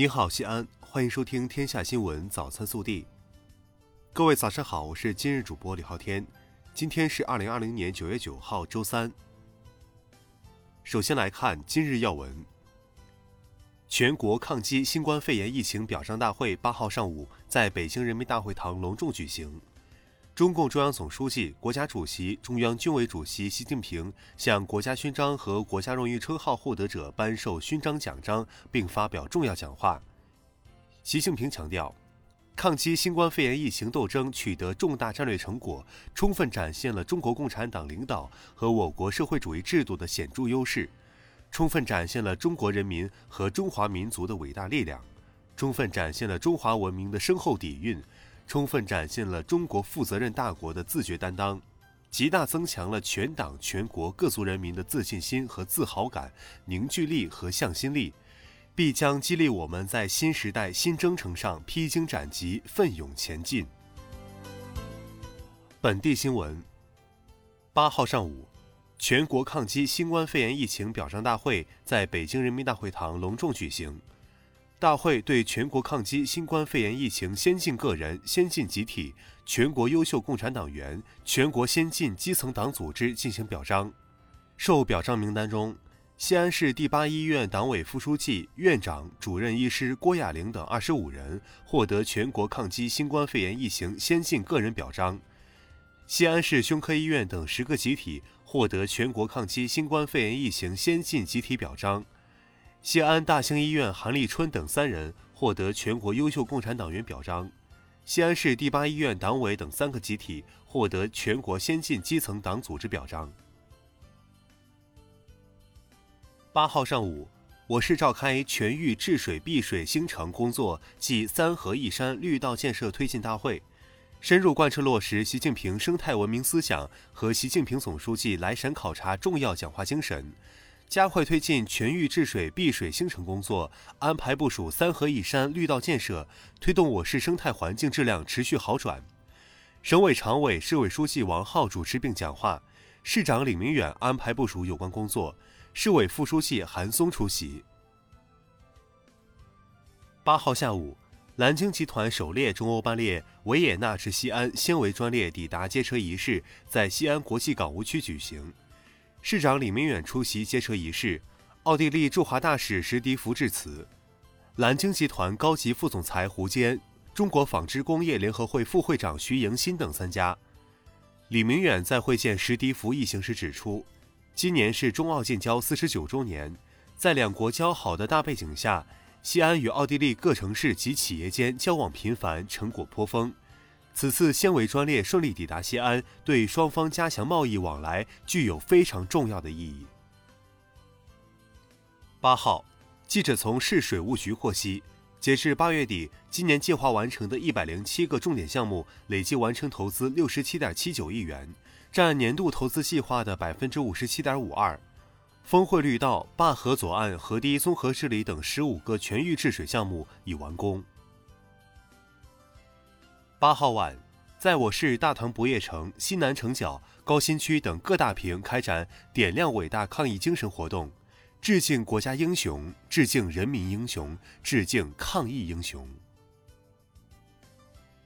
你好，西安，欢迎收听《天下新闻早餐速递》。各位早上好，我是今日主播李昊天。今天是二零二零年九月九号，周三。首先来看今日要闻。全国抗击新冠肺炎疫情表彰大会八号上午在北京人民大会堂隆重举行。中共中央总书记、国家主席、中央军委主席习近平向国家勋章和国家荣誉称号获得者颁授勋章奖章，并发表重要讲话。习近平强调，抗击新冠肺炎疫情斗争取得重大战略成果，充分展现了中国共产党领导和我国社会主义制度的显著优势，充分展现了中国人民和中华民族的伟大力量，充分展现了中华文明的深厚底蕴。充分展现了中国负责任大国的自觉担当，极大增强了全党全国各族人民的自信心和自豪感、凝聚力和向心力，必将激励我们在新时代新征程上披荆斩棘、奋勇前进。本地新闻：八号上午，全国抗击新冠肺炎疫情表彰大会在北京人民大会堂隆重举行。大会对全国抗击新冠肺炎疫情先进个人、先进集体、全国优秀共产党员、全国先进基层党组织进行表彰。受表彰名单中，西安市第八医院党委副书记、院长、主任医师郭亚玲等二十五人获得全国抗击新冠肺炎疫情先进个人表彰；西安市胸科医院等十个集体获得全国抗击新冠肺炎疫情先进集体表彰。西安大兴医院韩立春等三人获得全国优秀共产党员表彰，西安市第八医院党委等三个集体获得全国先进基层党组织表彰。八号上午，我市召开全域治水碧水兴城工作暨三河一山绿道建设推进大会，深入贯彻落实习近平生态文明思想和习近平总书记来陕考察重要讲话精神。加快推进全域治水碧水兴城工作，安排部署三河一山绿道建设，推动我市生态环境质量持续好转。省委常委、市委书记王浩主持并讲话，市长李明远安排部署有关工作，市委副书记韩松出席。八号下午，蓝鲸集团首列中欧班列维也纳至西安纤维专列抵达接车仪式在西安国际港务区举行。市长李明远出席接车仪式，奥地利驻华大使石迪福致辞，蓝鲸集团高级副总裁胡坚、中国纺织工业联合会副会长徐迎新等参加。李明远在会见石迪福一行时指出，今年是中奥建交四十九周年，在两国交好的大背景下，西安与奥地利各城市及企业间交往频繁，成果颇丰。此次纤维专列顺利抵达西安，对双方加强贸易往来具有非常重要的意义。八号，记者从市水务局获悉，截至八月底，今年计划完成的一百零七个重点项目累计完成投资六十七点七九亿元，占年度投资计划的百分之五十七点五二。丰汇绿道、灞河左岸河堤综合治理等十五个全域治水项目已完工。八号晚，在我市大唐不夜城、西南城角、高新区等各大坪开展点亮伟大抗疫精神活动，致敬国家英雄，致敬人民英雄，致敬抗疫英雄。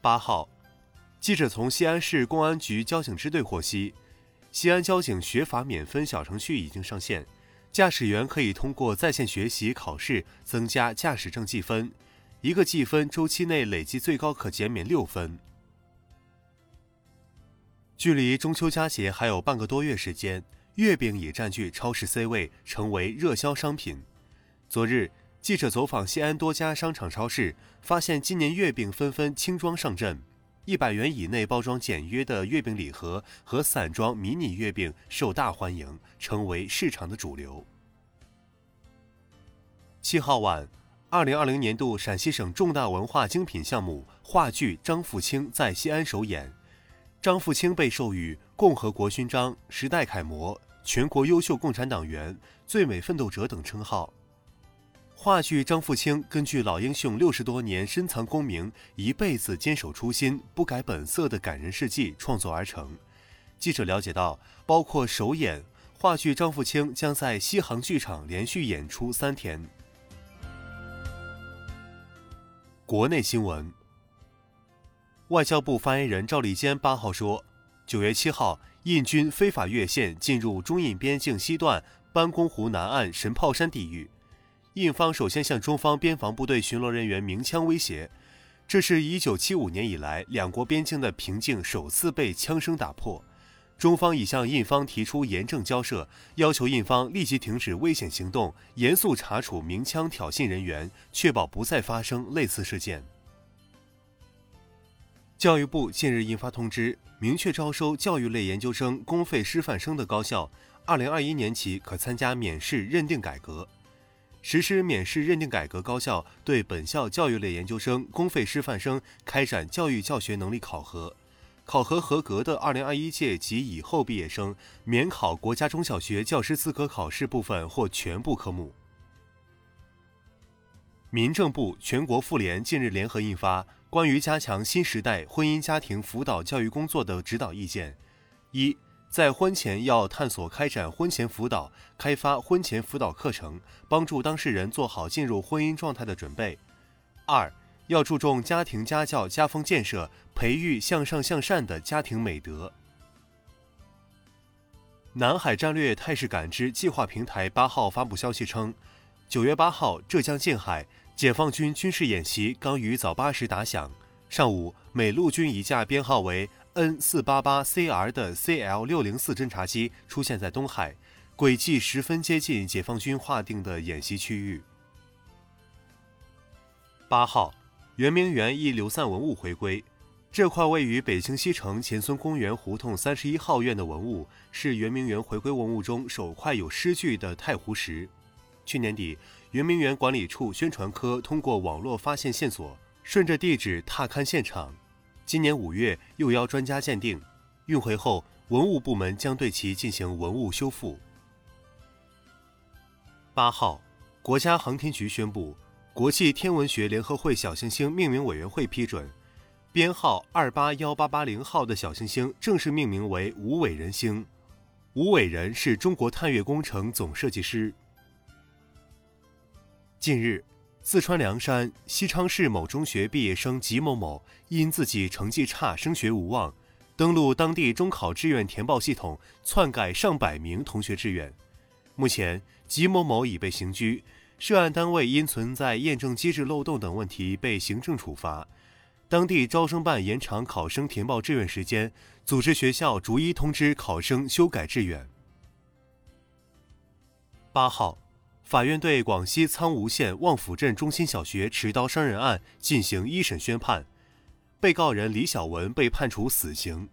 八号，记者从西安市公安局交警支队获悉，西安交警学法免分小程序已经上线，驾驶员可以通过在线学习考试增加驾驶证记分。一个记分周期内累计最高可减免六分。距离中秋佳节还有半个多月时间，月饼已占据超市 C 位，成为热销商品。昨日，记者走访西安多家商场超市，发现今年月饼纷纷轻装上阵，一百元以内包装简约的月饼礼盒和散装迷你月饼受大欢迎，成为市场的主流。七号晚。二零二零年度陕西省重大文化精品项目话剧《张富清》在西安首演，张富清被授予共和国勋章、时代楷模、全国优秀共产党员、最美奋斗者等称号。话剧《张富清》根据老英雄六十多年深藏功名、一辈子坚守初心、不改本色的感人事迹创作而成。记者了解到，包括首演，话剧《张富清》将在西航剧场连续演出三天。国内新闻。外交部发言人赵立坚八号说，九月七号，印军非法越线进入中印边境西段班公湖南岸神炮山地域，印方首先向中方边防部队巡逻人员鸣枪威胁，这是一九七五年以来两国边境的平静首次被枪声打破。中方已向印方提出严正交涉，要求印方立即停止危险行动，严肃查处鸣枪挑衅人员，确保不再发生类似事件。教育部近日印发通知，明确招收教育类研究生公费师范生的高校，二零二一年起可参加免试认定改革。实施免试认定改革，高校对本校教育类研究生公费师范生开展教育教学能力考核。考核合格的2021届及以后毕业生免考国家中小学教师资格考试部分或全部科目。民政部、全国妇联近日联合印发《关于加强新时代婚姻家庭辅导教育工作的指导意见》：一，在婚前要探索开展婚前辅导，开发婚前辅导课程，帮助当事人做好进入婚姻状态的准备；二，要注重家庭家教家风建设，培育向上向善的家庭美德。南海战略态势感知计划平台八号发布消息称，九月八号，浙江近海解放军军事演习刚于早八时打响。上午，美陆军一架编号为 N 四八八 CR 的 CL 六零四侦察机出现在东海，轨迹十分接近解放军划定的演习区域。八号。圆明园一流散文物回归，这块位于北京西城前孙公园胡同三十一号院的文物，是圆明园回归文物中首块有诗句的太湖石。去年底，圆明园管理处宣传科通过网络发现线索，顺着地址踏勘现场。今年五月又邀专家鉴定，运回后，文物部门将对其进行文物修复。八号，国家航天局宣布。国际天文学联合会小行星命名委员会批准，编号二八幺八八零号的小行星正式命名为吴伟人星。吴伟人是中国探月工程总设计师。近日，四川凉山西昌市某中学毕业生吉某某因自己成绩差、升学无望，登录当地中考志愿填报系统，篡改上百名同学志愿。目前，吉某某已被刑拘。涉案单位因存在验证机制漏洞等问题被行政处罚，当地招生办延长考生填报志愿时间，组织学校逐一通知考生修改志愿。八号，法院对广西苍梧县望府镇中心小学持刀伤人案进行一审宣判，被告人李小文被判处死刑。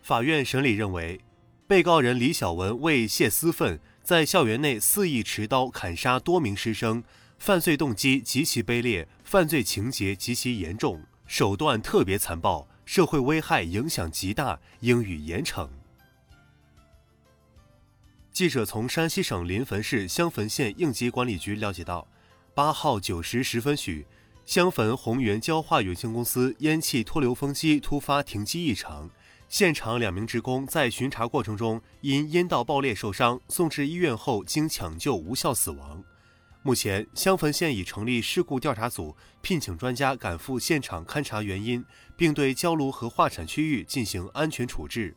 法院审理认为，被告人李小文为泄私愤。在校园内肆意持刀砍杀多名师生，犯罪动机极其卑劣，犯罪情节极其严重，手段特别残暴，社会危害影响极大，应予严惩。记者从山西省临汾市襄汾县应急管理局了解到，八号九时十分许，襄汾宏源焦化有限公司烟气脱硫风机突发停机异常。现场两名职工在巡查过程中因烟道爆裂受伤，送至医院后经抢救无效死亡。目前，襄汾县已成立事故调查组，聘请专家赶赴现场勘查原因，并对焦炉和化产区域进行安全处置。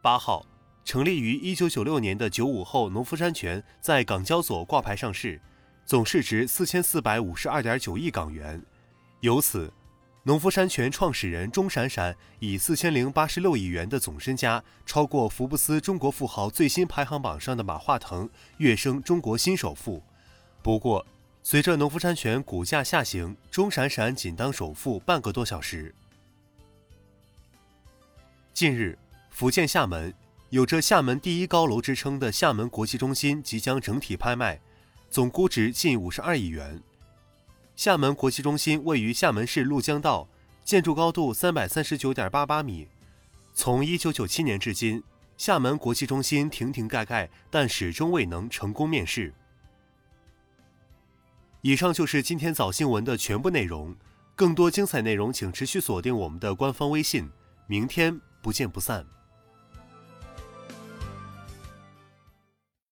八号，成立于一九九六年的九五后农夫山泉在港交所挂牌上市，总市值四千四百五十二点九亿港元，由此。农夫山泉创始人钟闪闪以四千零八十六亿元的总身家，超过福布斯中国富豪最新排行榜上的马化腾，跃升中国新首富。不过，随着农夫山泉股价下行，钟闪闪仅当首富半个多小时。近日，福建厦门有着“厦门第一高楼”之称的厦门国际中心即将整体拍卖，总估值近五十二亿元。厦门国际中心位于厦门市鹭江道，建筑高度三百三十九点八八米。从一九九七年至今，厦门国际中心停停盖盖，但始终未能成功面世。以上就是今天早新闻的全部内容，更多精彩内容请持续锁定我们的官方微信。明天不见不散。